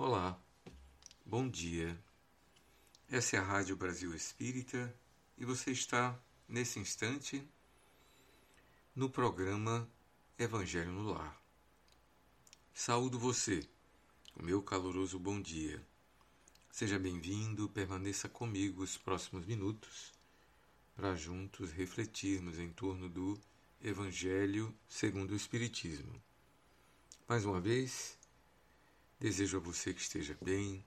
Olá, bom dia. Essa é a Rádio Brasil Espírita e você está, nesse instante, no programa Evangelho no Lar. Saúdo você, o meu caloroso bom dia. Seja bem-vindo, permaneça comigo os próximos minutos para juntos refletirmos em torno do Evangelho segundo o Espiritismo. Mais uma vez, Desejo a você que esteja bem,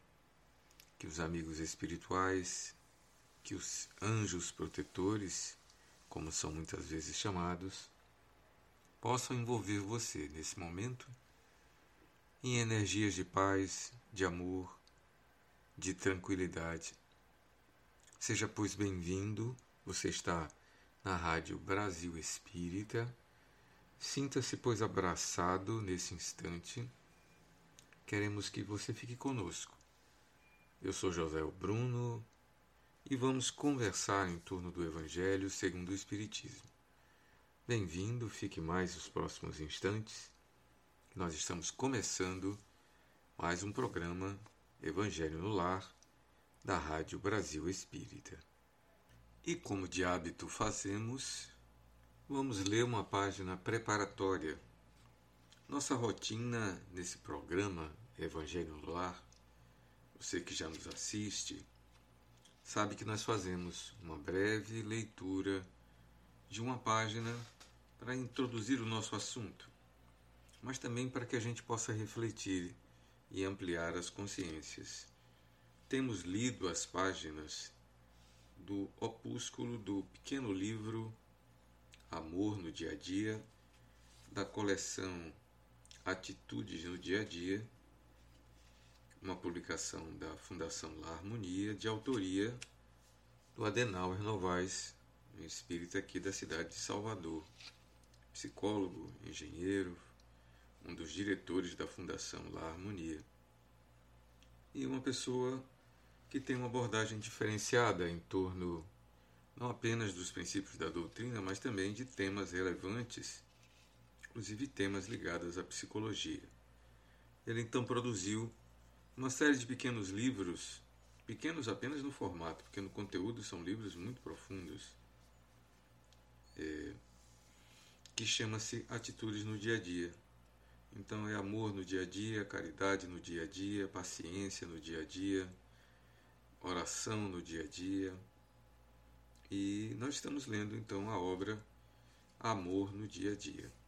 que os amigos espirituais, que os anjos protetores, como são muitas vezes chamados, possam envolver você nesse momento em energias de paz, de amor, de tranquilidade. Seja, pois, bem-vindo, você está na Rádio Brasil Espírita. Sinta-se, pois, abraçado nesse instante queremos que você fique conosco. Eu sou José Bruno e vamos conversar em torno do Evangelho segundo o Espiritismo. Bem-vindo, fique mais os próximos instantes. Nós estamos começando mais um programa Evangelho no Lar da Rádio Brasil Espírita. E como de hábito fazemos, vamos ler uma página preparatória. Nossa rotina nesse programa Evangelho no Lar, você que já nos assiste, sabe que nós fazemos uma breve leitura de uma página para introduzir o nosso assunto, mas também para que a gente possa refletir e ampliar as consciências. Temos lido as páginas do opúsculo do pequeno livro Amor no Dia a Dia, da coleção Atitudes no Dia a Dia uma publicação da Fundação La Harmonia, de autoria do Adenauer Novaes, um espírita aqui da cidade de Salvador, psicólogo, engenheiro, um dos diretores da Fundação La Harmonia. E uma pessoa que tem uma abordagem diferenciada em torno não apenas dos princípios da doutrina, mas também de temas relevantes, inclusive temas ligados à psicologia. Ele então produziu uma série de pequenos livros, pequenos apenas no formato, porque no conteúdo são livros muito profundos, é, que chama-se Atitudes no Dia a Dia. Então é amor no dia a dia, caridade no dia a dia, paciência no dia a dia, oração no dia a dia. E nós estamos lendo então a obra Amor no Dia a Dia.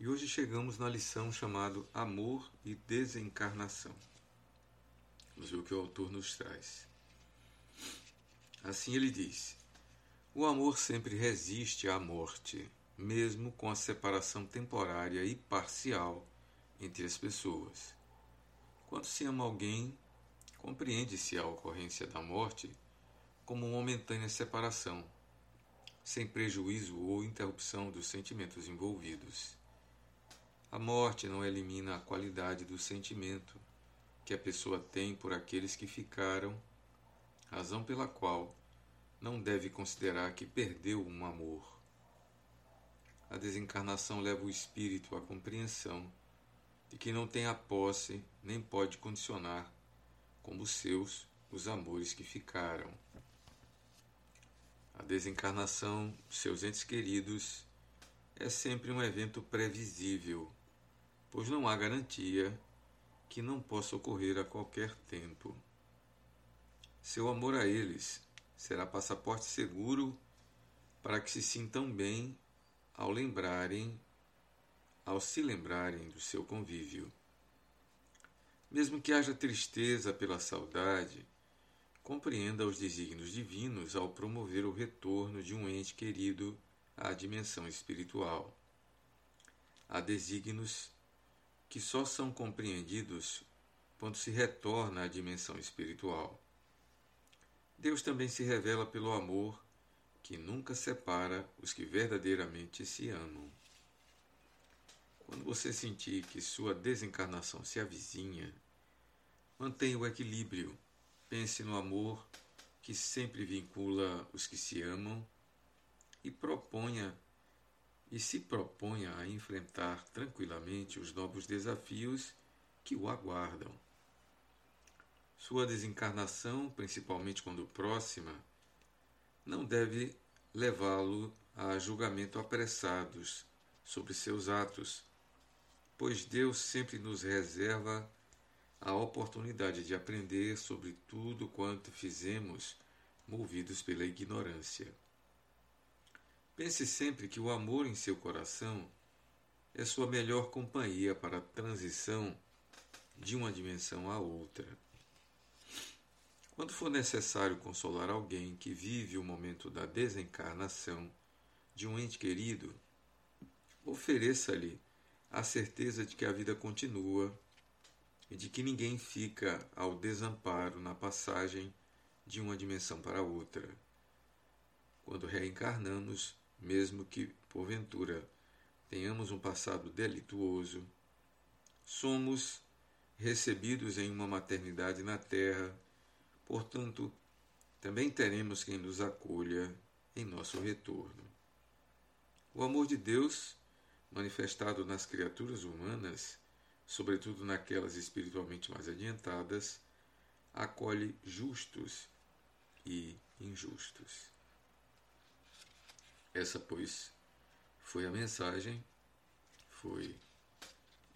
E hoje chegamos na lição chamada Amor e Desencarnação. Vamos ver o que o autor nos traz. Assim ele diz: O amor sempre resiste à morte, mesmo com a separação temporária e parcial entre as pessoas. Quando se ama alguém, compreende-se a ocorrência da morte como momentânea separação, sem prejuízo ou interrupção dos sentimentos envolvidos. A morte não elimina a qualidade do sentimento, que a pessoa tem por aqueles que ficaram, razão pela qual não deve considerar que perdeu um amor. A desencarnação leva o espírito à compreensão de que não tem a posse nem pode condicionar como seus os amores que ficaram. A desencarnação seus entes queridos é sempre um evento previsível, pois não há garantia que não possa ocorrer a qualquer tempo. Seu amor a eles será passaporte seguro para que se sintam bem ao lembrarem, ao se lembrarem do seu convívio. Mesmo que haja tristeza pela saudade, compreenda os desígnios divinos ao promover o retorno de um ente querido à dimensão espiritual. Há desígnios que só são compreendidos quando se retorna à dimensão espiritual. Deus também se revela pelo amor que nunca separa os que verdadeiramente se amam. Quando você sentir que sua desencarnação se avizinha, mantenha o equilíbrio, pense no amor que sempre vincula os que se amam e proponha e se proponha a enfrentar tranquilamente os novos desafios que o aguardam. Sua desencarnação, principalmente quando próxima, não deve levá-lo a julgamento apressados sobre seus atos, pois Deus sempre nos reserva a oportunidade de aprender sobre tudo quanto fizemos movidos pela ignorância. Pense sempre que o amor em seu coração é sua melhor companhia para a transição de uma dimensão a outra. Quando for necessário consolar alguém que vive o momento da desencarnação de um ente querido, ofereça-lhe a certeza de que a vida continua e de que ninguém fica ao desamparo na passagem de uma dimensão para outra. Quando reencarnamos, mesmo que, porventura, tenhamos um passado delituoso, somos recebidos em uma maternidade na terra Portanto, também teremos quem nos acolha em nosso retorno. O amor de Deus, manifestado nas criaturas humanas, sobretudo naquelas espiritualmente mais adiantadas, acolhe justos e injustos. Essa, pois, foi a mensagem, foi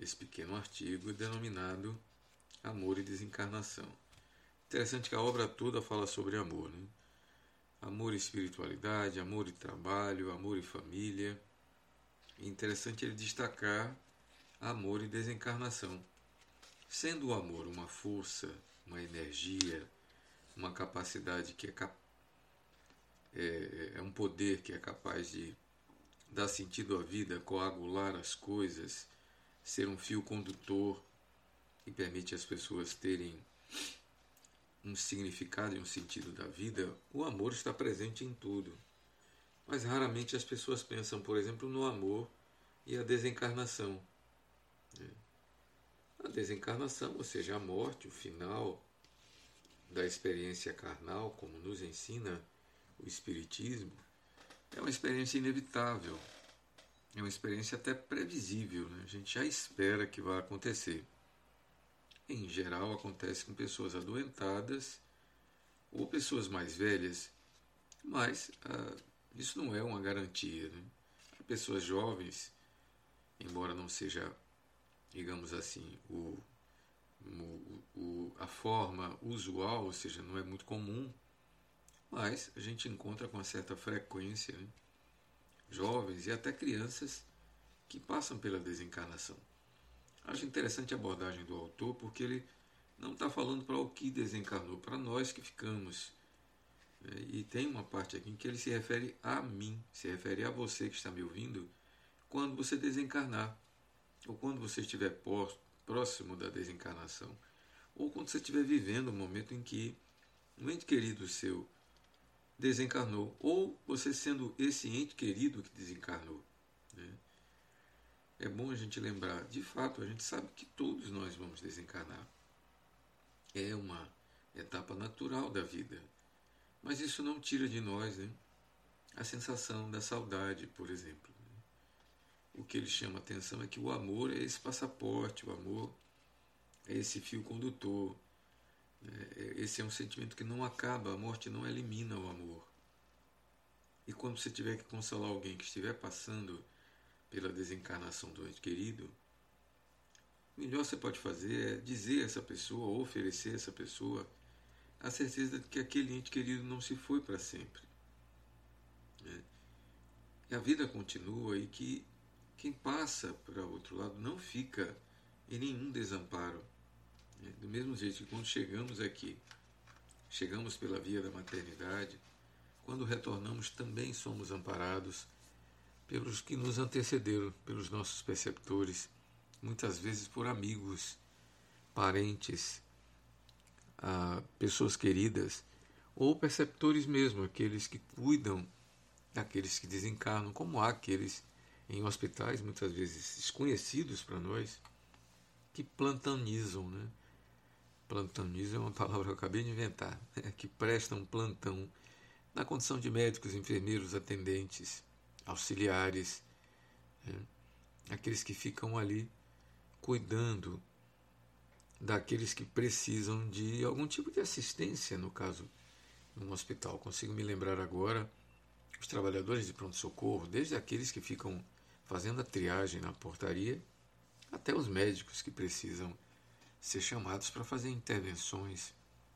esse pequeno artigo denominado Amor e Desencarnação. Interessante que a obra toda fala sobre amor, né? Amor e espiritualidade, amor e trabalho, amor e família. Interessante ele destacar amor e desencarnação. Sendo o amor uma força, uma energia, uma capacidade que é, cap é, é um poder que é capaz de dar sentido à vida, coagular as coisas, ser um fio condutor que permite às pessoas terem um significado e um sentido da vida, o amor está presente em tudo. Mas raramente as pessoas pensam, por exemplo, no amor e a desencarnação. Né? A desencarnação, ou seja, a morte, o final da experiência carnal, como nos ensina o Espiritismo, é uma experiência inevitável. É uma experiência até previsível. Né? A gente já espera que vai acontecer em geral acontece com pessoas adoentadas ou pessoas mais velhas, mas ah, isso não é uma garantia. Né? Pessoas jovens, embora não seja, digamos assim, o, o, o, a forma usual, ou seja, não é muito comum, mas a gente encontra com certa frequência né? jovens e até crianças que passam pela desencarnação. Acho interessante a abordagem do autor porque ele não está falando para o que desencarnou, para nós que ficamos. É, e tem uma parte aqui em que ele se refere a mim, se refere a você que está me ouvindo, quando você desencarnar, ou quando você estiver próximo da desencarnação, ou quando você estiver vivendo um momento em que um ente querido seu desencarnou, ou você sendo esse ente querido que desencarnou. Né? é bom a gente lembrar, de fato, a gente sabe que todos nós vamos desencarnar. É uma etapa natural da vida. Mas isso não tira de nós né, a sensação da saudade, por exemplo. O que ele chama atenção é que o amor é esse passaporte, o amor é esse fio condutor. Né, é, esse é um sentimento que não acaba, a morte não elimina o amor. E quando você tiver que consolar alguém que estiver passando pela desencarnação do ente querido, o melhor você pode fazer é dizer a essa pessoa, ou oferecer a essa pessoa, a certeza de que aquele ente querido não se foi para sempre. Né? E a vida continua e que quem passa para o outro lado não fica em nenhum desamparo. Do mesmo jeito que quando chegamos aqui, chegamos pela via da maternidade, quando retornamos também somos amparados pelos que nos antecederam, pelos nossos perceptores, muitas vezes por amigos, parentes, ah, pessoas queridas, ou perceptores mesmo, aqueles que cuidam daqueles que desencarnam, como há aqueles em hospitais, muitas vezes desconhecidos para nós, que plantanizam, né? Plantanizam é uma palavra que eu acabei de inventar, né? que prestam plantão na condição de médicos, enfermeiros, atendentes, auxiliares, né? aqueles que ficam ali cuidando daqueles que precisam de algum tipo de assistência, no caso, num hospital. Consigo me lembrar agora os trabalhadores de pronto-socorro, desde aqueles que ficam fazendo a triagem na portaria, até os médicos que precisam ser chamados para fazer intervenções,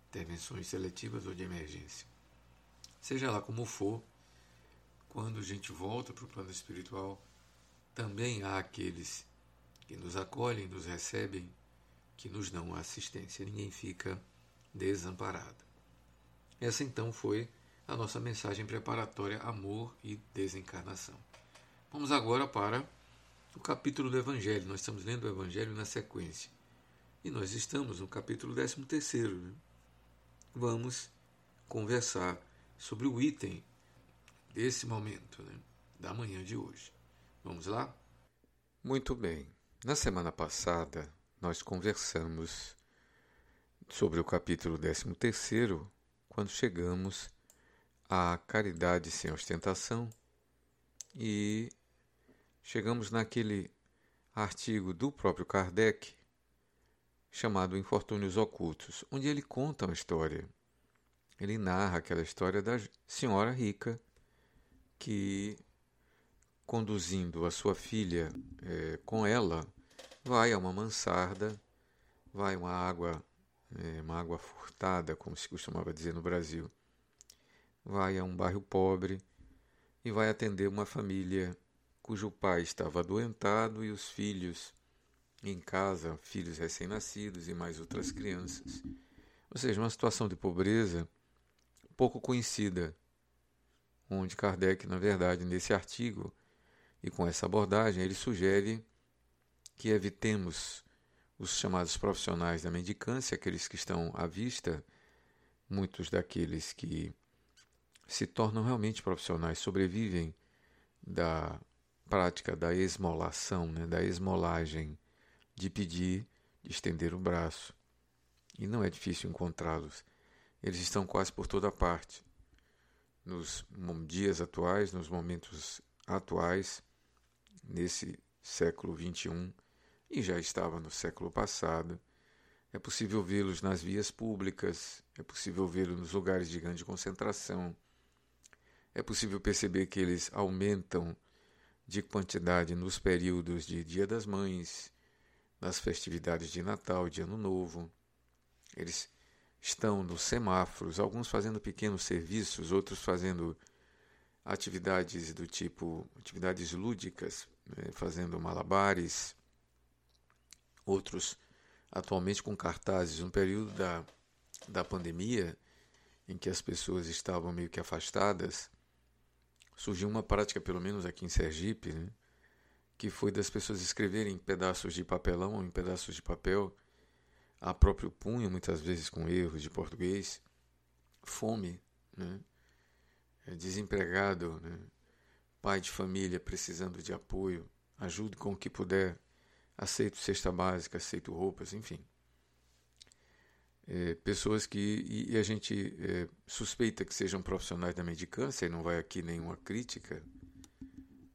intervenções seletivas ou de emergência. Seja lá como for, quando a gente volta para o plano espiritual, também há aqueles que nos acolhem, nos recebem, que nos dão assistência. Ninguém fica desamparado. Essa então foi a nossa mensagem preparatória Amor e Desencarnação. Vamos agora para o capítulo do Evangelho. Nós estamos lendo o Evangelho na sequência. E nós estamos no capítulo 13. Né? Vamos conversar sobre o item desse momento, né? da manhã de hoje. Vamos lá? Muito bem. Na semana passada, nós conversamos sobre o capítulo 13, quando chegamos à caridade sem ostentação e chegamos naquele artigo do próprio Kardec chamado Infortúnios Ocultos, onde ele conta uma história. Ele narra aquela história da senhora rica que, conduzindo a sua filha é, com ela, vai a uma mansarda, vai uma água, é, uma água furtada, como se costumava dizer no Brasil, vai a um bairro pobre e vai atender uma família cujo pai estava adoentado e os filhos em casa, filhos recém-nascidos e mais outras crianças. Ou seja, uma situação de pobreza pouco conhecida, onde Kardec, na verdade, nesse artigo e com essa abordagem, ele sugere que evitemos os chamados profissionais da mendicância, aqueles que estão à vista, muitos daqueles que se tornam realmente profissionais, sobrevivem da prática da esmolação, né, da esmolagem, de pedir, de estender o braço. E não é difícil encontrá-los. Eles estão quase por toda parte. Nos dias atuais, nos momentos atuais, nesse século XXI, e já estava no século passado. É possível vê-los nas vias públicas, é possível vê-los nos lugares de grande concentração. É possível perceber que eles aumentam de quantidade nos períodos de Dia das Mães, nas festividades de Natal, de Ano Novo. Eles estão nos semáforos, alguns fazendo pequenos serviços, outros fazendo atividades do tipo atividades lúdicas, né, fazendo malabares, outros atualmente com cartazes. Um período da, da pandemia, em que as pessoas estavam meio que afastadas, surgiu uma prática, pelo menos aqui em Sergipe, né, que foi das pessoas escreverem em pedaços de papelão ou em pedaços de papel, a próprio punho, muitas vezes com erros de português, fome, né, é desempregado, né, pai de família precisando de apoio, ajude com o que puder aceito cesta básica, aceito roupas, enfim. É, pessoas que e, e a gente é, suspeita que sejam profissionais da medicância e não vai aqui nenhuma crítica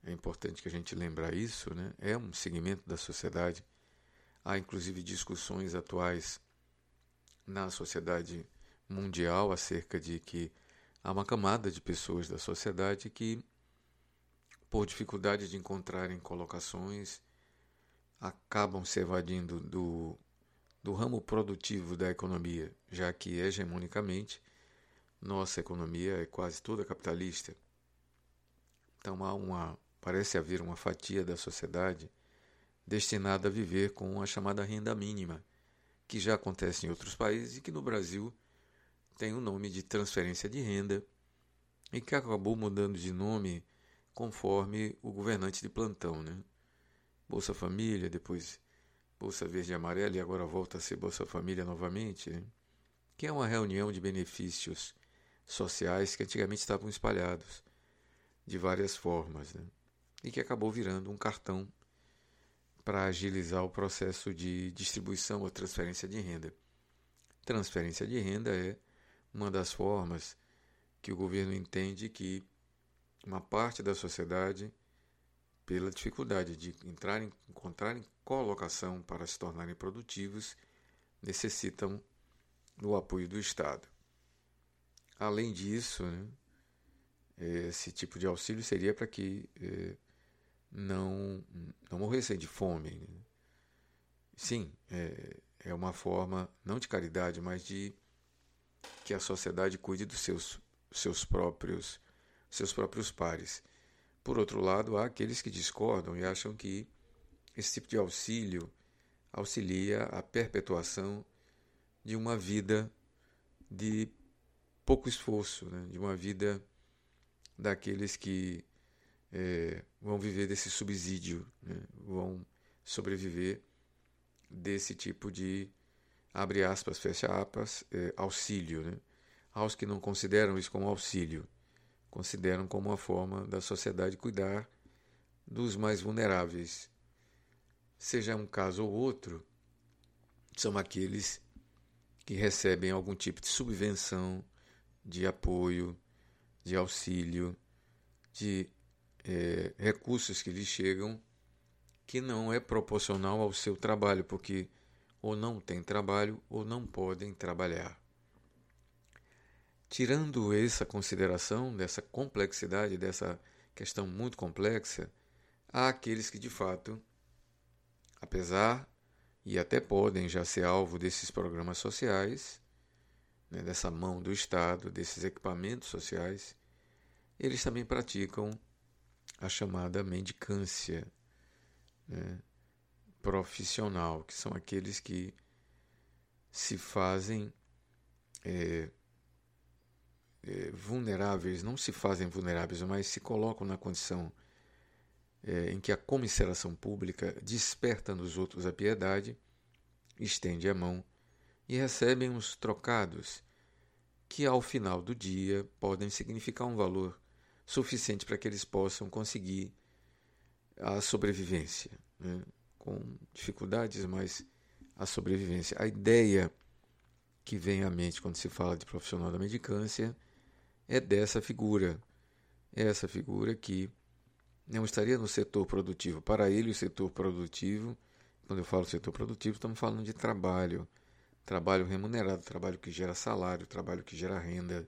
é importante que a gente lembrar isso né é um segmento da sociedade há inclusive discussões atuais na sociedade mundial acerca de que há uma camada de pessoas da sociedade que por dificuldade de encontrarem colocações acabam se evadindo do, do ramo produtivo da economia, já que hegemonicamente nossa economia é quase toda capitalista. Então há uma, parece haver uma fatia da sociedade destinada a viver com a chamada renda mínima, que já acontece em outros países e que no Brasil tem o nome de transferência de renda e que acabou mudando de nome conforme o governante de plantão, né? Bolsa Família, depois Bolsa Verde e Amarela e agora volta a ser Bolsa Família novamente, né? que é uma reunião de benefícios sociais que antigamente estavam espalhados de várias formas né? E que acabou virando um cartão para agilizar o processo de distribuição ou transferência de renda. Transferência de renda é uma das formas que o governo entende que uma parte da sociedade pela dificuldade de entrar em, encontrarem colocação para se tornarem produtivos, necessitam do apoio do Estado. Além disso, né, esse tipo de auxílio seria para que eh, não, não morressem de fome. Né? Sim, é, é uma forma, não de caridade, mas de que a sociedade cuide dos seus, seus próprios seus próprios pares. Por outro lado, há aqueles que discordam e acham que esse tipo de auxílio auxilia a perpetuação de uma vida de pouco esforço, né? de uma vida daqueles que é, vão viver desse subsídio, né? vão sobreviver desse tipo de, abre aspas, fecha aspas, é, auxílio. Né? Aos que não consideram isso como auxílio, consideram como uma forma da sociedade cuidar dos mais vulneráveis. Seja um caso ou outro, são aqueles que recebem algum tipo de subvenção, de apoio, de auxílio, de é, recursos que lhes chegam que não é proporcional ao seu trabalho, porque ou não têm trabalho ou não podem trabalhar. Tirando essa consideração dessa complexidade, dessa questão muito complexa, há aqueles que de fato, apesar e até podem já ser alvo desses programas sociais, né, dessa mão do Estado, desses equipamentos sociais, eles também praticam a chamada mendicância, né, profissional, que são aqueles que se fazem é, é, vulneráveis, não se fazem vulneráveis, mas se colocam na condição é, em que a comisseração pública desperta nos outros a piedade, estende a mão e recebem uns trocados que ao final do dia podem significar um valor suficiente para que eles possam conseguir a sobrevivência, né? com dificuldades, mas a sobrevivência. A ideia que vem à mente quando se fala de profissional da medicância é dessa figura, essa figura que não estaria no setor produtivo. Para ele, o setor produtivo, quando eu falo setor produtivo, estamos falando de trabalho, trabalho remunerado, trabalho que gera salário, trabalho que gera renda,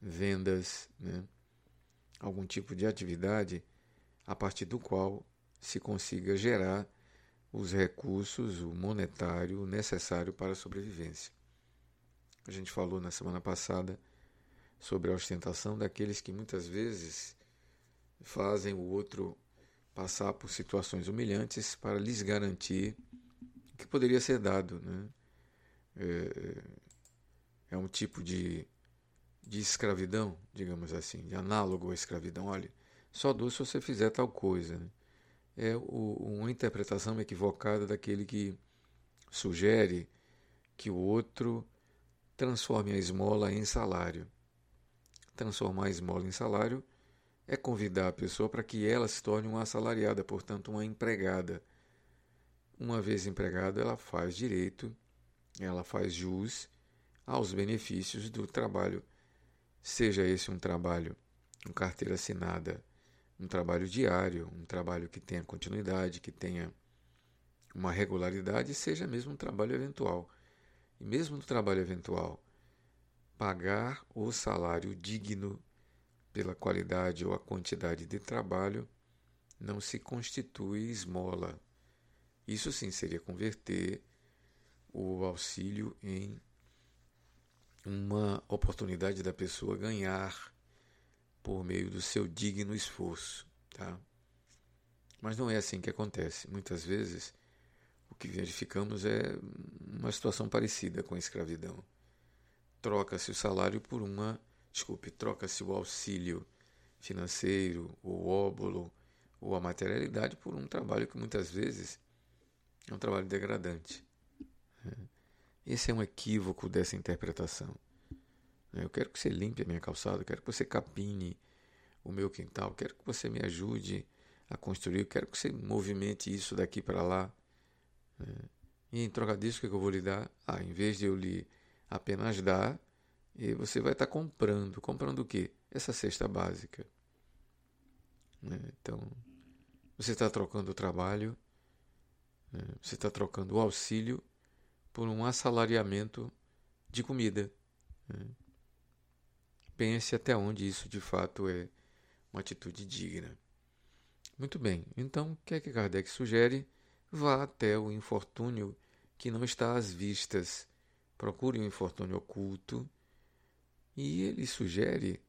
vendas, né? Algum tipo de atividade a partir do qual se consiga gerar os recursos, o monetário necessário para a sobrevivência. A gente falou na semana passada sobre a ostentação daqueles que muitas vezes fazem o outro passar por situações humilhantes para lhes garantir o que poderia ser dado. Né? É, é um tipo de, de escravidão, digamos assim, de análogo à escravidão. Olha, só dou se você fizer tal coisa. Né? É uma interpretação equivocada daquele que sugere que o outro transforme a esmola em salário. Transformar a esmola em salário é convidar a pessoa para que ela se torne uma assalariada, portanto, uma empregada. Uma vez empregada, ela faz direito, ela faz jus aos benefícios do trabalho, seja esse um trabalho com carteira assinada um trabalho diário, um trabalho que tenha continuidade, que tenha uma regularidade, seja mesmo um trabalho eventual. E mesmo no trabalho eventual, pagar o salário digno pela qualidade ou a quantidade de trabalho não se constitui esmola. Isso sim seria converter o auxílio em uma oportunidade da pessoa ganhar por meio do seu digno esforço. Tá? Mas não é assim que acontece. Muitas vezes o que verificamos é uma situação parecida com a escravidão. Troca-se o salário por uma, desculpe, troca-se o auxílio financeiro, o óbolo ou a materialidade por um trabalho que muitas vezes é um trabalho degradante. Esse é um equívoco dessa interpretação. Né? Eu quero que você limpe a minha calçada, quero que você capine o meu quintal, quero que você me ajude a construir, quero que você movimente isso daqui para lá. Né? E em troca disso, o que eu vou lhe dar? Ah, em vez de eu lhe apenas dar, você vai estar comprando. Comprando o quê? Essa cesta básica. Né? Então, você está trocando o trabalho, você está trocando o auxílio por um assalariamento de comida. Pense até onde isso de fato é uma atitude digna. Muito bem, então o que é que Kardec sugere? Vá até o infortúnio que não está às vistas. Procure um infortúnio oculto. E ele sugere,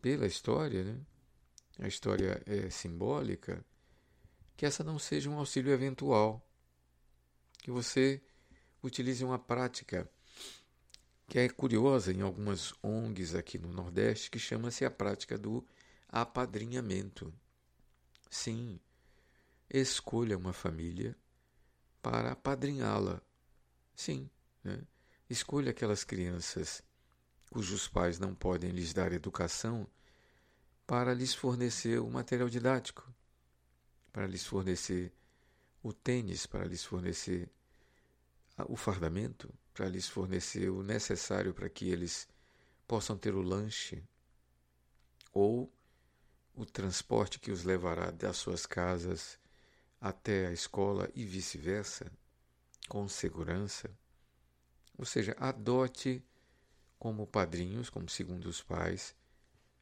pela história, né? a história é simbólica, que essa não seja um auxílio eventual. Que você utilize uma prática que é curiosa em algumas ONGs aqui no Nordeste, que chama-se a prática do apadrinhamento. Sim, escolha uma família para apadrinhá-la. Sim, né? escolha aquelas crianças cujos pais não podem lhes dar educação para lhes fornecer o material didático, para lhes fornecer o tênis, para lhes fornecer o fardamento, para lhes fornecer o necessário para que eles possam ter o lanche ou o transporte que os levará das suas casas até a escola e vice-versa, com segurança. Ou seja, adote como padrinhos, como segundos pais,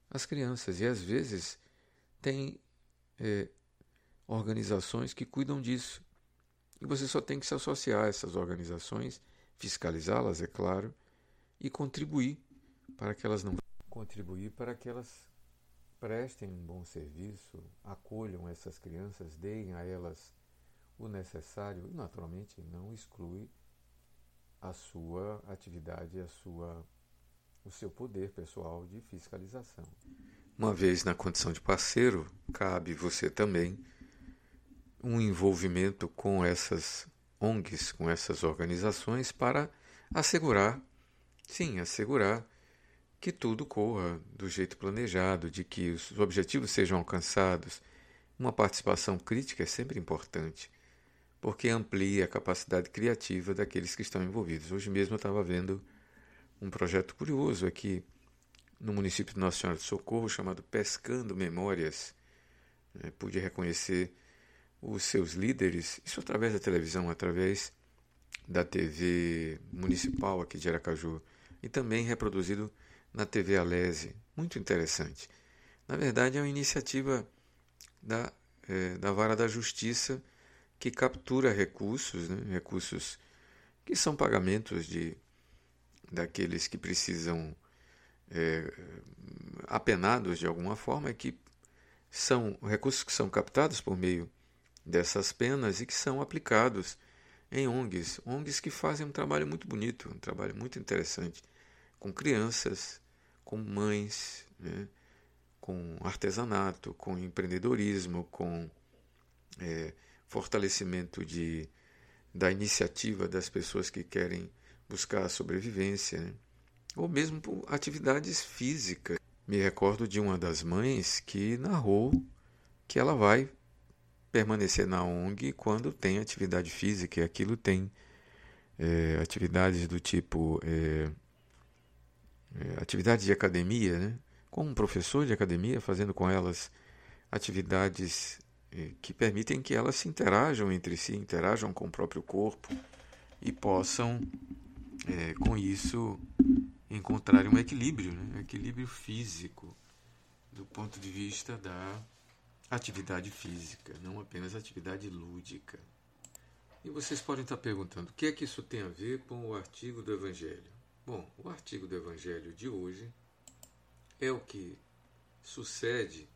as crianças. E às vezes tem é, organizações que cuidam disso. E você só tem que se associar a essas organizações, fiscalizá-las, é claro, e contribuir para que elas não contribuir para que elas prestem um bom serviço, acolham essas crianças, deem a elas o necessário e, naturalmente, não exclui a sua atividade, a sua, o seu poder pessoal de fiscalização. Uma vez na condição de parceiro, cabe você também um envolvimento com essas ONGs, com essas organizações, para assegurar, sim, assegurar que tudo corra do jeito planejado, de que os objetivos sejam alcançados. Uma participação crítica é sempre importante, porque amplia a capacidade criativa daqueles que estão envolvidos. Hoje mesmo eu estava vendo um projeto curioso aqui no município de Nossa Senhora de Socorro, chamado Pescando Memórias. É, pude reconhecer os seus líderes, isso através da televisão, através da TV municipal aqui de Aracaju, e também reproduzido na TV Alese. Muito interessante. Na verdade, é uma iniciativa da, é, da Vara da Justiça que captura recursos, né? recursos que são pagamentos de daqueles que precisam é, apenados de alguma forma, que são recursos que são captados por meio dessas penas e que são aplicados em ONGs, ONGs que fazem um trabalho muito bonito, um trabalho muito interessante com crianças, com mães, né? com artesanato, com empreendedorismo, com é, fortalecimento de, da iniciativa das pessoas que querem buscar a sobrevivência, né? ou mesmo por atividades físicas. Me recordo de uma das mães que narrou que ela vai permanecer na ONG quando tem atividade física, e aquilo tem é, atividades do tipo é, é, atividades de academia, né? como um professor de academia, fazendo com elas atividades que permitem que elas se interajam entre si, interajam com o próprio corpo e possam, com isso, encontrar um equilíbrio, né? equilíbrio físico, do ponto de vista da atividade física, não apenas atividade lúdica. E vocês podem estar perguntando: o que é que isso tem a ver com o artigo do Evangelho? Bom, o artigo do Evangelho de hoje é o que sucede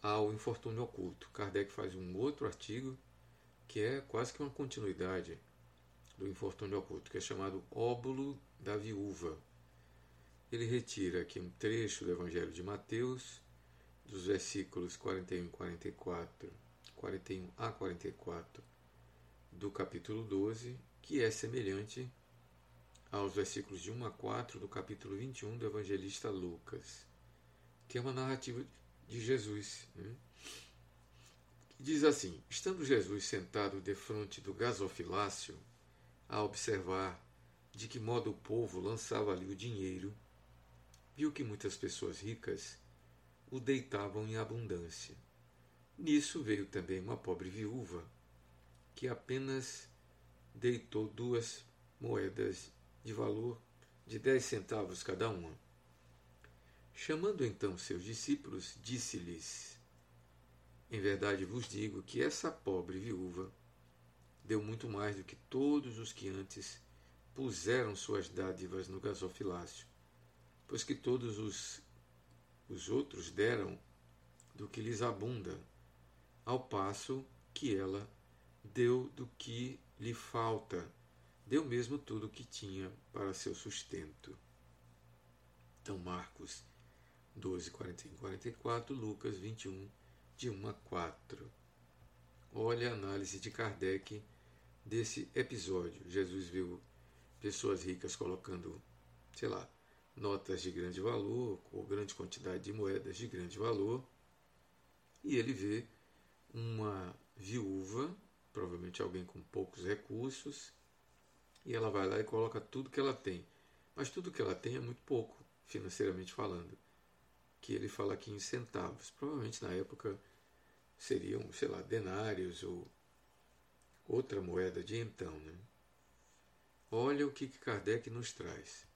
ao infortúnio oculto. Kardec faz um outro artigo que é quase que uma continuidade do infortúnio oculto, que é chamado Óbulo da Viúva. Ele retira aqui um trecho do Evangelho de Mateus, dos versículos 41 e 44, 41 a 44 do capítulo 12, que é semelhante aos versículos de 1 a 4 do capítulo 21 do evangelista Lucas, que é uma narrativa de Jesus. Né? Diz assim: Estando Jesus sentado defronte do gasofilácio, a observar de que modo o povo lançava ali o dinheiro, viu que muitas pessoas ricas o deitavam em abundância. Nisso veio também uma pobre viúva, que apenas deitou duas moedas de valor de dez centavos cada uma. Chamando então seus discípulos, disse-lhes: Em verdade vos digo que essa pobre viúva deu muito mais do que todos os que antes puseram suas dádivas no gasofilácio, pois que todos os, os outros deram do que lhes abunda, ao passo que ela deu do que lhe falta, deu mesmo tudo o que tinha para seu sustento. Então, Marcos 12, 41, 44, Lucas 21, de 1 a 4. Olha a análise de Kardec desse episódio. Jesus viu pessoas ricas colocando, sei lá, notas de grande valor ou grande quantidade de moedas de grande valor, e ele vê uma viúva, provavelmente alguém com poucos recursos, e ela vai lá e coloca tudo que ela tem. Mas tudo que ela tem é muito pouco, financeiramente falando. Que ele fala aqui em centavos. Provavelmente na época seriam, sei lá, denários ou outra moeda de então. Né? Olha o que Kardec nos traz.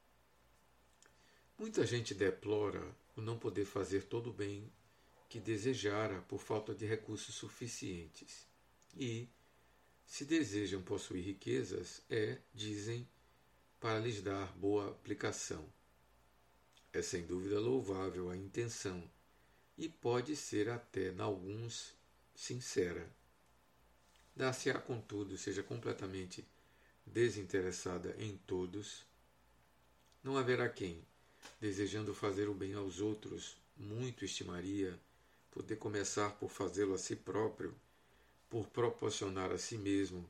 Muita gente deplora o não poder fazer todo o bem que desejara por falta de recursos suficientes. E, se desejam possuir riquezas, é, dizem, para lhes dar boa aplicação. É sem dúvida louvável a intenção e pode ser até, em alguns, sincera. Dar-se-á, contudo, seja completamente desinteressada em todos, não haverá quem, desejando fazer o bem aos outros, muito estimaria poder começar por fazê-lo a si próprio, por proporcionar a si mesmo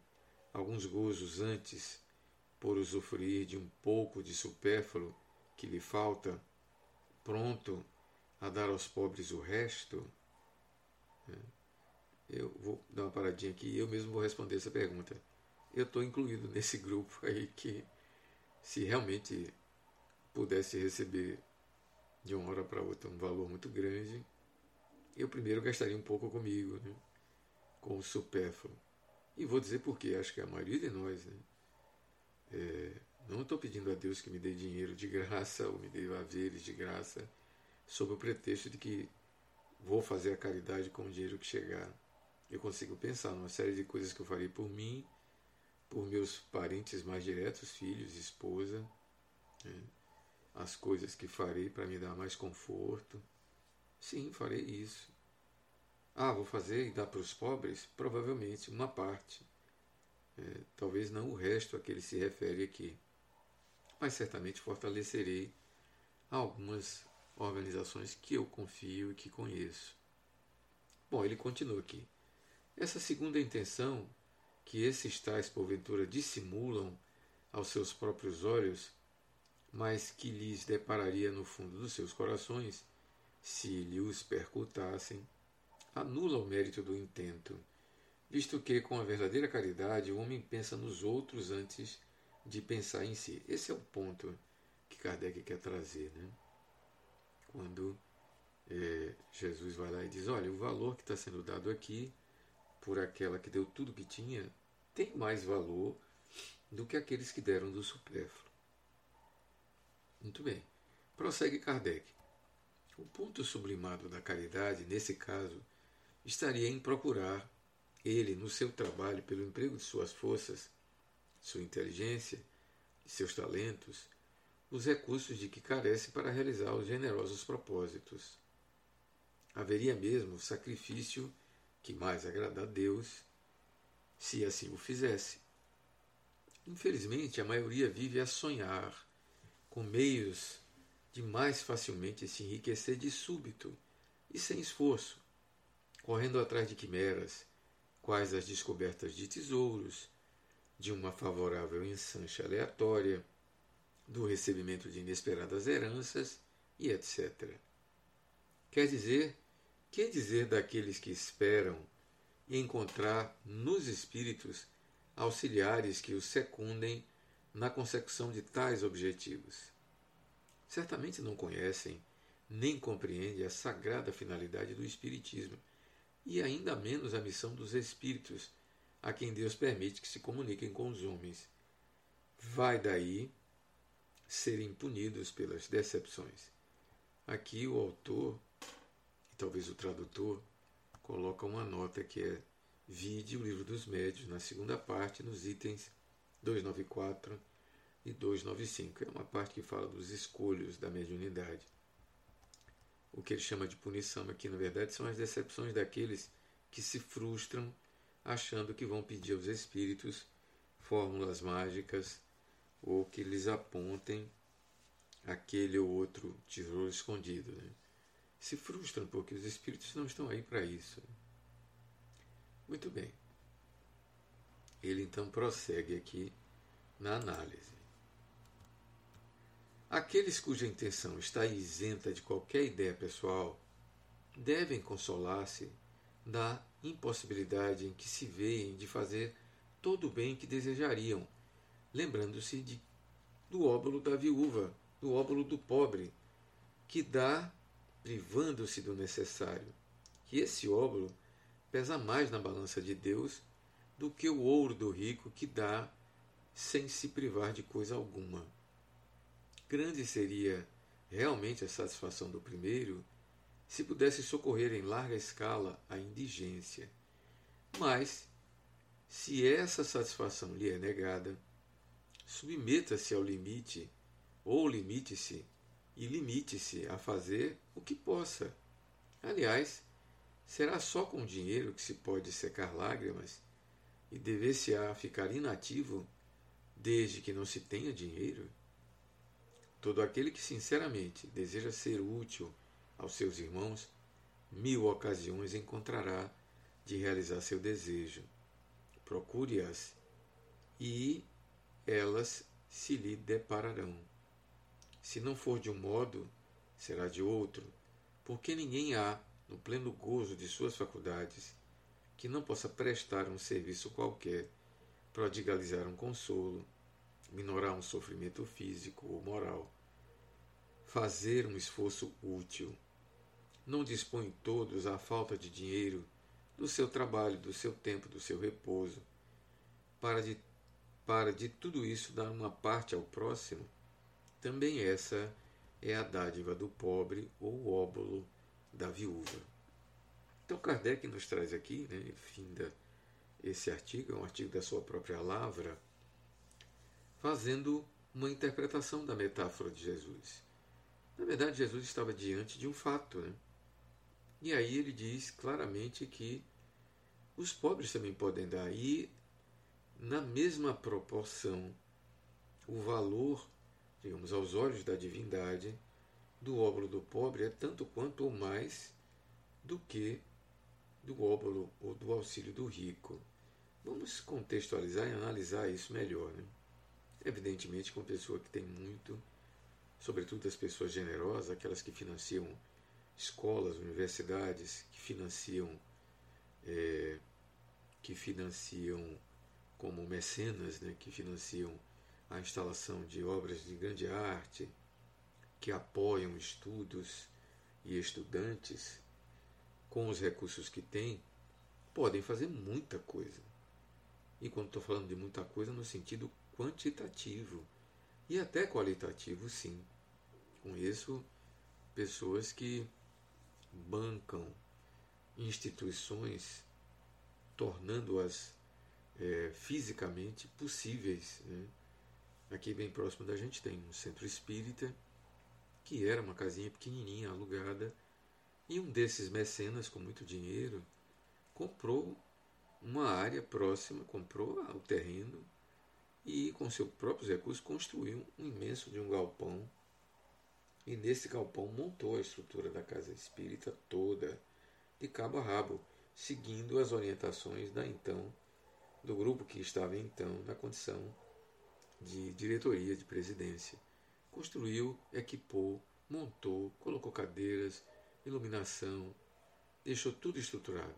alguns gozos antes, por usufruir de um pouco de supérfluo que lhe falta, pronto a dar aos pobres o resto? É. Eu vou dar uma paradinha aqui e eu mesmo vou responder essa pergunta. Eu estou incluído nesse grupo aí que, se realmente pudesse receber de uma hora para outra um valor muito grande, eu primeiro gastaria um pouco comigo, né? com o supérfluo. E vou dizer por quê, acho que a maioria de nós, né? É, não estou pedindo a Deus que me dê dinheiro de graça ou me dê haveres de graça, sob o pretexto de que vou fazer a caridade com o dinheiro que chegar eu consigo pensar numa série de coisas que eu farei por mim, por meus parentes mais diretos, filhos, esposa, né? As coisas que farei para me dar mais conforto. Sim, farei isso. Ah, vou fazer e dar para os pobres? Provavelmente uma parte. É, talvez não o resto a que ele se refere aqui. Mas certamente fortalecerei algumas organizações que eu confio e que conheço. Bom, ele continua aqui. Essa segunda intenção, que esses tais porventura dissimulam aos seus próprios olhos, mas que lhes depararia no fundo dos seus corações, se lhe os percutassem, anula o mérito do intento, visto que, com a verdadeira caridade, o homem pensa nos outros antes de pensar em si. Esse é o ponto que Kardec quer trazer. Né? Quando é, Jesus vai lá e diz: olha, o valor que está sendo dado aqui por aquela que deu tudo que tinha, tem mais valor do que aqueles que deram do supérfluo. Muito bem. Prossegue Kardec. O ponto sublimado da caridade, nesse caso, estaria em procurar ele, no seu trabalho, pelo emprego de suas forças, sua inteligência e seus talentos, os recursos de que carece para realizar os generosos propósitos. Haveria mesmo sacrifício que mais agrada a Deus, se assim o fizesse. Infelizmente, a maioria vive a sonhar com meios de mais facilmente se enriquecer de súbito e sem esforço, correndo atrás de quimeras, quais as descobertas de tesouros, de uma favorável ensanche aleatória, do recebimento de inesperadas heranças e etc. Quer dizer que dizer daqueles que esperam encontrar nos espíritos auxiliares que os secundem na consecução de tais objetivos? Certamente não conhecem nem compreendem a sagrada finalidade do Espiritismo e ainda menos a missão dos espíritos a quem Deus permite que se comuniquem com os homens. vai daí serem punidos pelas decepções. Aqui o autor, e talvez o tradutor, coloca uma nota que é vide o livro dos médios na segunda parte, nos itens 294 e 295. É uma parte que fala dos escolhos da mediunidade. O que ele chama de punição aqui, na verdade, são as decepções daqueles que se frustram achando que vão pedir aos espíritos fórmulas mágicas ou que lhes apontem aquele ou outro tesouro escondido. Né? Se frustram porque os espíritos não estão aí para isso. Muito bem. Ele então prossegue aqui na análise. Aqueles cuja intenção está isenta de qualquer ideia pessoal devem consolar-se da impossibilidade em que se veem de fazer todo o bem que desejariam, lembrando-se de, do óbolo da viúva, do óbolo do pobre, que dá privando-se do necessário, que esse óbolo pesa mais na balança de Deus do que o ouro do rico que dá sem se privar de coisa alguma. Grande seria realmente a satisfação do primeiro se pudesse socorrer em larga escala a indigência. Mas, se essa satisfação lhe é negada, submeta-se ao limite, ou limite-se e limite-se a fazer o que possa. Aliás, será só com dinheiro que se pode secar lágrimas e dever-se-á ficar inativo desde que não se tenha dinheiro? Todo aquele que sinceramente deseja ser útil aos seus irmãos, mil ocasiões encontrará de realizar seu desejo. Procure-as e elas se lhe depararão. Se não for de um modo, será de outro, porque ninguém há, no pleno gozo de suas faculdades, que não possa prestar um serviço qualquer, prodigalizar um consolo, minorar um sofrimento físico ou moral, fazer um esforço útil. Não dispõem todos à falta de dinheiro, do seu trabalho, do seu tempo, do seu repouso, para de, para de tudo isso dar uma parte ao próximo? Também essa é a dádiva do pobre ou o óbolo da viúva. Então Kardec nos traz aqui, né, fim da, esse artigo, é um artigo da sua própria lavra, fazendo uma interpretação da metáfora de Jesus. Na verdade, Jesus estava diante de um fato. Né? E aí ele diz claramente que os pobres também podem dar. E, na mesma proporção, o valor, digamos, aos olhos da divindade, do óbolo do pobre é tanto quanto ou mais do que do óbolo ou do auxílio do rico. Vamos contextualizar e analisar isso melhor. Né? Evidentemente, com pessoa que tem muito, sobretudo as pessoas generosas, aquelas que financiam escolas, universidades, que financiam, é, que financiam como mecenas, né, que financiam a instalação de obras de grande arte, que apoiam estudos e estudantes com os recursos que têm, podem fazer muita coisa. E quando estou falando de muita coisa, no sentido quantitativo e até qualitativo, sim. Conheço pessoas que bancam instituições, tornando-as é, fisicamente possíveis. Né? Aqui bem próximo da gente tem um centro espírita, que era uma casinha pequenininha alugada, e um desses mecenas com muito dinheiro comprou uma área próxima, comprou o terreno e com seus próprios recursos construiu um imenso de um galpão e nesse galpão montou a estrutura da casa espírita toda, de cabo a rabo, seguindo as orientações da então do grupo que estava então na condição de diretoria de presidência. Construiu, equipou, montou, colocou cadeiras, iluminação, deixou tudo estruturado.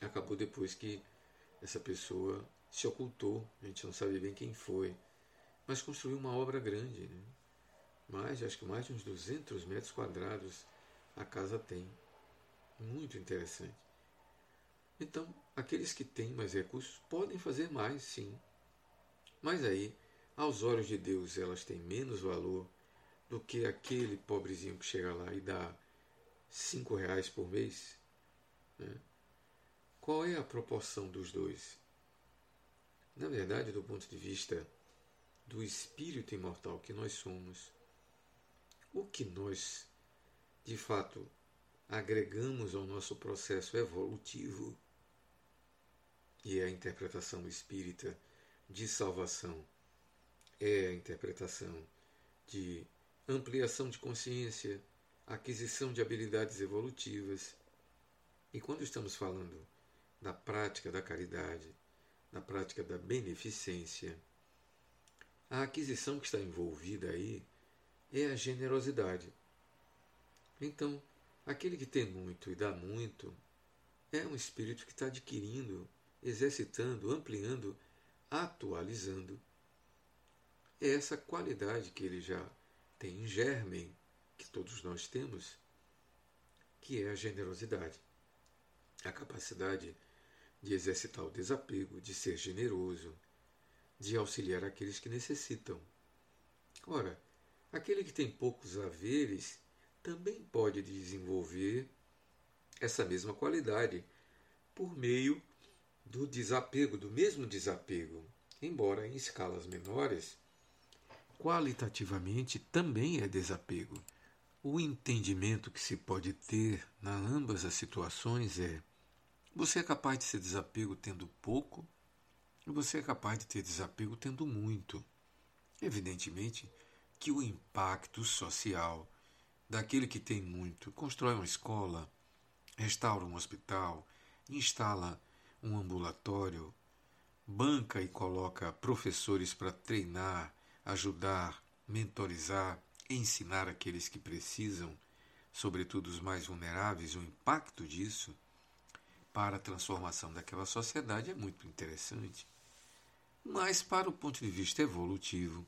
Acabou depois que essa pessoa se ocultou, a gente não sabe bem quem foi, mas construiu uma obra grande. Né? Mais, acho que mais de uns 200 metros quadrados a casa tem. Muito interessante. Então, aqueles que têm mais recursos podem fazer mais, sim. Mas aí, aos olhos de Deus, elas têm menos valor do que aquele pobrezinho que chega lá e dá cinco reais por mês? Né? Qual é a proporção dos dois? Na verdade, do ponto de vista do espírito imortal que nós somos, o que nós, de fato, agregamos ao nosso processo evolutivo e é a interpretação espírita de salvação, é a interpretação de ampliação de consciência, aquisição de habilidades evolutivas. E quando estamos falando da prática da caridade, da prática da beneficência, a aquisição que está envolvida aí é a generosidade. Então, aquele que tem muito e dá muito é um espírito que está adquirindo, exercitando, ampliando, atualizando essa qualidade que ele já tem em germen, que todos nós temos, que é a generosidade, a capacidade de exercitar o desapego, de ser generoso, de auxiliar aqueles que necessitam. Ora, aquele que tem poucos haveres também pode desenvolver essa mesma qualidade por meio do desapego, do mesmo desapego, embora em escalas menores qualitativamente também é desapego. O entendimento que se pode ter na ambas as situações é: você é capaz de ser desapego tendo pouco, e você é capaz de ter desapego tendo muito. Evidentemente que o impacto social daquele que tem muito constrói uma escola, restaura um hospital, instala um ambulatório, banca e coloca professores para treinar ajudar, mentorizar, ensinar aqueles que precisam, sobretudo os mais vulneráveis, o impacto disso para a transformação daquela sociedade é muito interessante. Mas, para o ponto de vista evolutivo,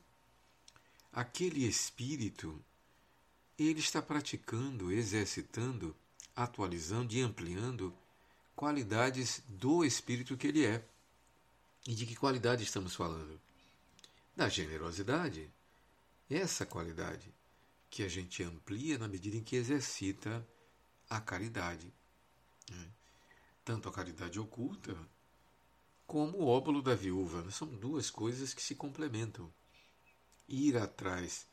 aquele espírito ele está praticando, exercitando, atualizando e ampliando qualidades do espírito que ele é. E de que qualidade estamos falando? Da generosidade. Essa qualidade que a gente amplia na medida em que exercita a caridade. Né? Tanto a caridade oculta como o óbolo da viúva. São duas coisas que se complementam. Ir atrás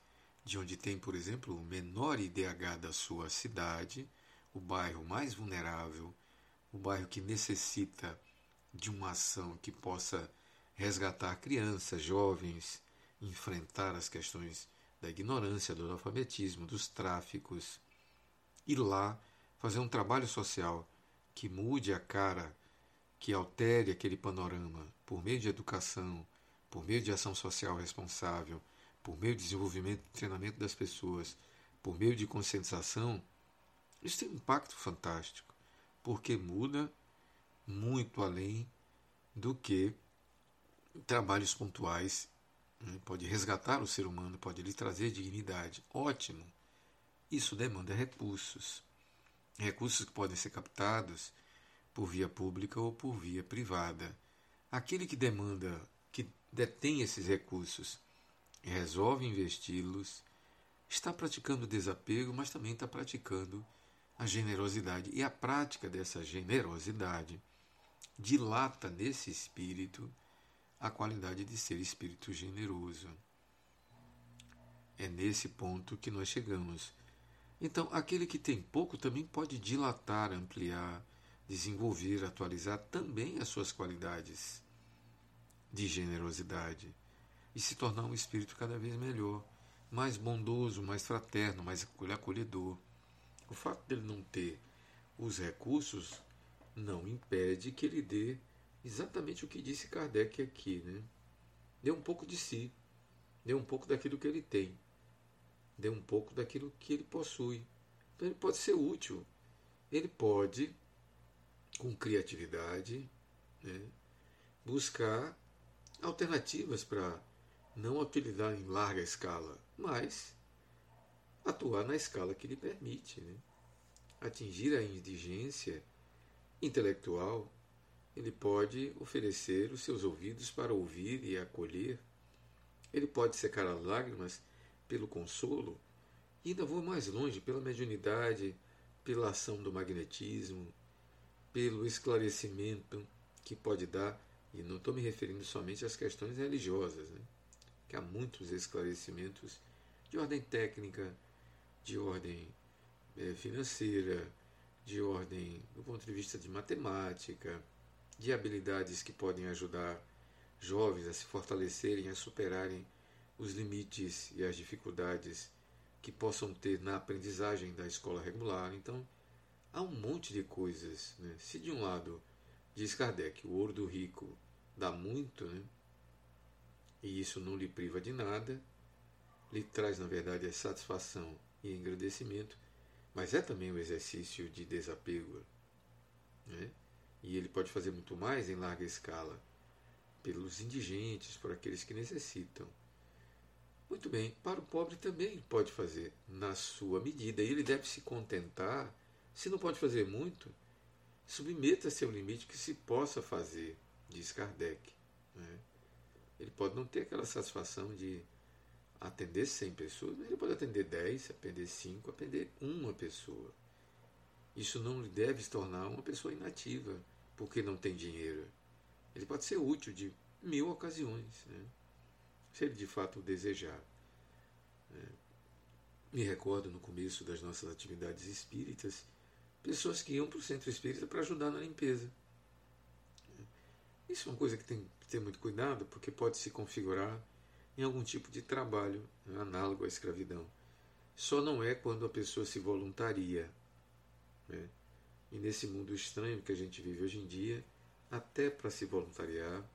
de onde tem, por exemplo, o menor IDH da sua cidade, o bairro mais vulnerável, o bairro que necessita de uma ação que possa resgatar crianças, jovens, enfrentar as questões da ignorância, do analfabetismo, dos tráficos, e lá fazer um trabalho social que mude a cara, que altere aquele panorama por meio de educação, por meio de ação social responsável, por meio de desenvolvimento e treinamento das pessoas, por meio de conscientização, isso tem um impacto fantástico, porque muda muito além do que trabalhos pontuais, né? pode resgatar o ser humano, pode lhe trazer dignidade. Ótimo! Isso demanda recursos. Recursos que podem ser captados por via pública ou por via privada. Aquele que demanda, que detém esses recursos, resolve investi-los, está praticando desapego, mas também está praticando a generosidade. E a prática dessa generosidade dilata nesse espírito a qualidade de ser espírito generoso. É nesse ponto que nós chegamos. Então, aquele que tem pouco também pode dilatar, ampliar, desenvolver, atualizar também as suas qualidades de generosidade e se tornar um espírito cada vez melhor, mais bondoso, mais fraterno, mais acolhedor. O fato dele não ter os recursos não impede que ele dê exatamente o que disse Kardec aqui, né? Dê um pouco de si, dê um pouco daquilo que ele tem, dê um pouco daquilo que ele possui. Então ele pode ser útil, ele pode, com criatividade, né, buscar alternativas para não utilizar em larga escala, mas atuar na escala que lhe permite, né? atingir a indigência intelectual ele pode oferecer os seus ouvidos para ouvir e acolher. Ele pode secar as lágrimas pelo consolo, e ainda vou mais longe, pela mediunidade, pela ação do magnetismo, pelo esclarecimento que pode dar, e não estou me referindo somente às questões religiosas, né? que há muitos esclarecimentos de ordem técnica, de ordem é, financeira, de ordem do ponto de vista de matemática, de habilidades que podem ajudar jovens a se fortalecerem, a superarem os limites e as dificuldades que possam ter na aprendizagem da escola regular. Então, há um monte de coisas. Né? Se de um lado, diz Kardec, o ouro do rico dá muito, né? e isso não lhe priva de nada, lhe traz, na verdade, a satisfação e engrandecimento, mas é também um exercício de desapego. Né? E ele pode fazer muito mais em larga escala pelos indigentes, por aqueles que necessitam. Muito bem, para o pobre também pode fazer na sua medida, e ele deve se contentar, se não pode fazer muito, submeta-se ao limite que se possa fazer, diz Kardec. Né? Ele pode não ter aquela satisfação de atender 100 pessoas, mas ele pode atender 10, atender 5, atender uma pessoa. Isso não lhe deve tornar uma pessoa inativa porque não tem dinheiro. Ele pode ser útil de mil ocasiões, né? se ele de fato desejar. É. Me recordo no começo das nossas atividades espíritas, pessoas que iam para o centro espírita para ajudar na limpeza. Isso é uma coisa que tem que ter muito cuidado, porque pode se configurar em algum tipo de trabalho né, análogo à escravidão. Só não é quando a pessoa se voluntaria. Né? E nesse mundo estranho que a gente vive hoje em dia, até para se voluntariar,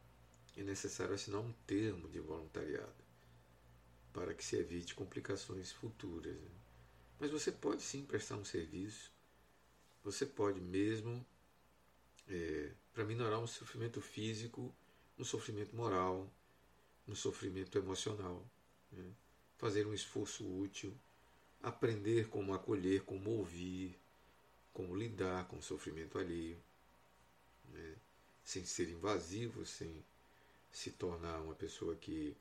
é necessário assinar um termo de voluntariado para que se evite complicações futuras. Né? Mas você pode sim prestar um serviço, você pode mesmo, é, para minorar um sofrimento físico, um sofrimento moral, um sofrimento emocional, né? fazer um esforço útil, aprender como acolher, como ouvir, como lidar com o sofrimento alheio, né? sem ser invasivo, sem se tornar uma pessoa que,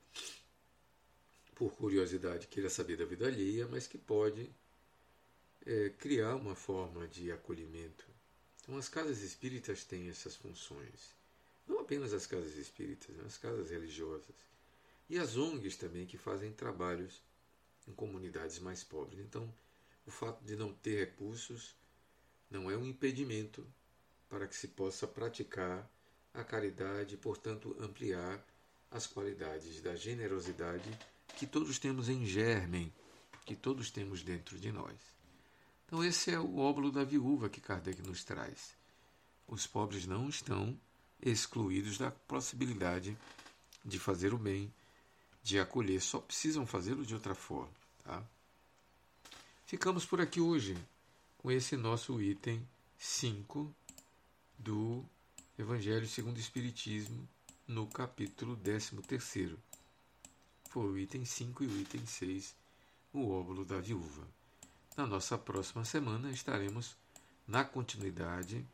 por curiosidade, queira saber da vida alheia, mas que pode é, criar uma forma de acolhimento. Então, as casas espíritas têm essas funções. Não apenas as casas espíritas, mas as casas religiosas. E as ONGs também, que fazem trabalhos em comunidades mais pobres. Então, o fato de não ter recursos não é um impedimento para que se possa praticar a caridade e, portanto, ampliar as qualidades da generosidade que todos temos em germen, que todos temos dentro de nós. Então, esse é o óbolo da viúva que Kardec nos traz. Os pobres não estão excluídos da possibilidade de fazer o bem, de acolher, só precisam fazê-lo de outra forma. Tá? Ficamos por aqui hoje com esse nosso item 5 do Evangelho segundo o Espiritismo, no capítulo 13. Foi o item 5 e o item 6, o óvulo da viúva. Na nossa próxima semana estaremos na continuidade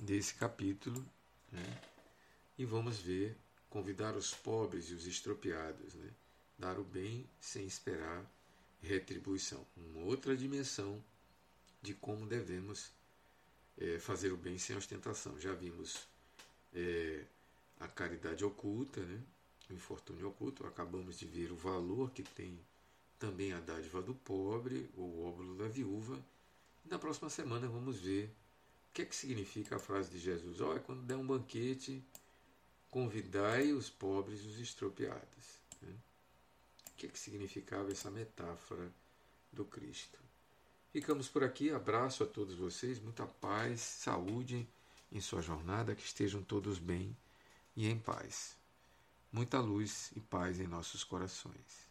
desse capítulo né, e vamos ver, convidar os pobres e os estropiados, né, dar o bem sem esperar retribuição. Uma outra dimensão de como devemos é, fazer o bem sem ostentação. Já vimos é, a caridade oculta, né? o infortúnio oculto, acabamos de ver o valor que tem também a dádiva do pobre, o óbolo da viúva. Na próxima semana vamos ver o que é que significa a frase de Jesus. Olha, quando der um banquete, convidai os pobres e os estropiados. Né? O que é que significava essa metáfora do Cristo? Ficamos por aqui. Abraço a todos vocês, muita paz, saúde em sua jornada, que estejam todos bem e em paz. Muita luz e paz em nossos corações.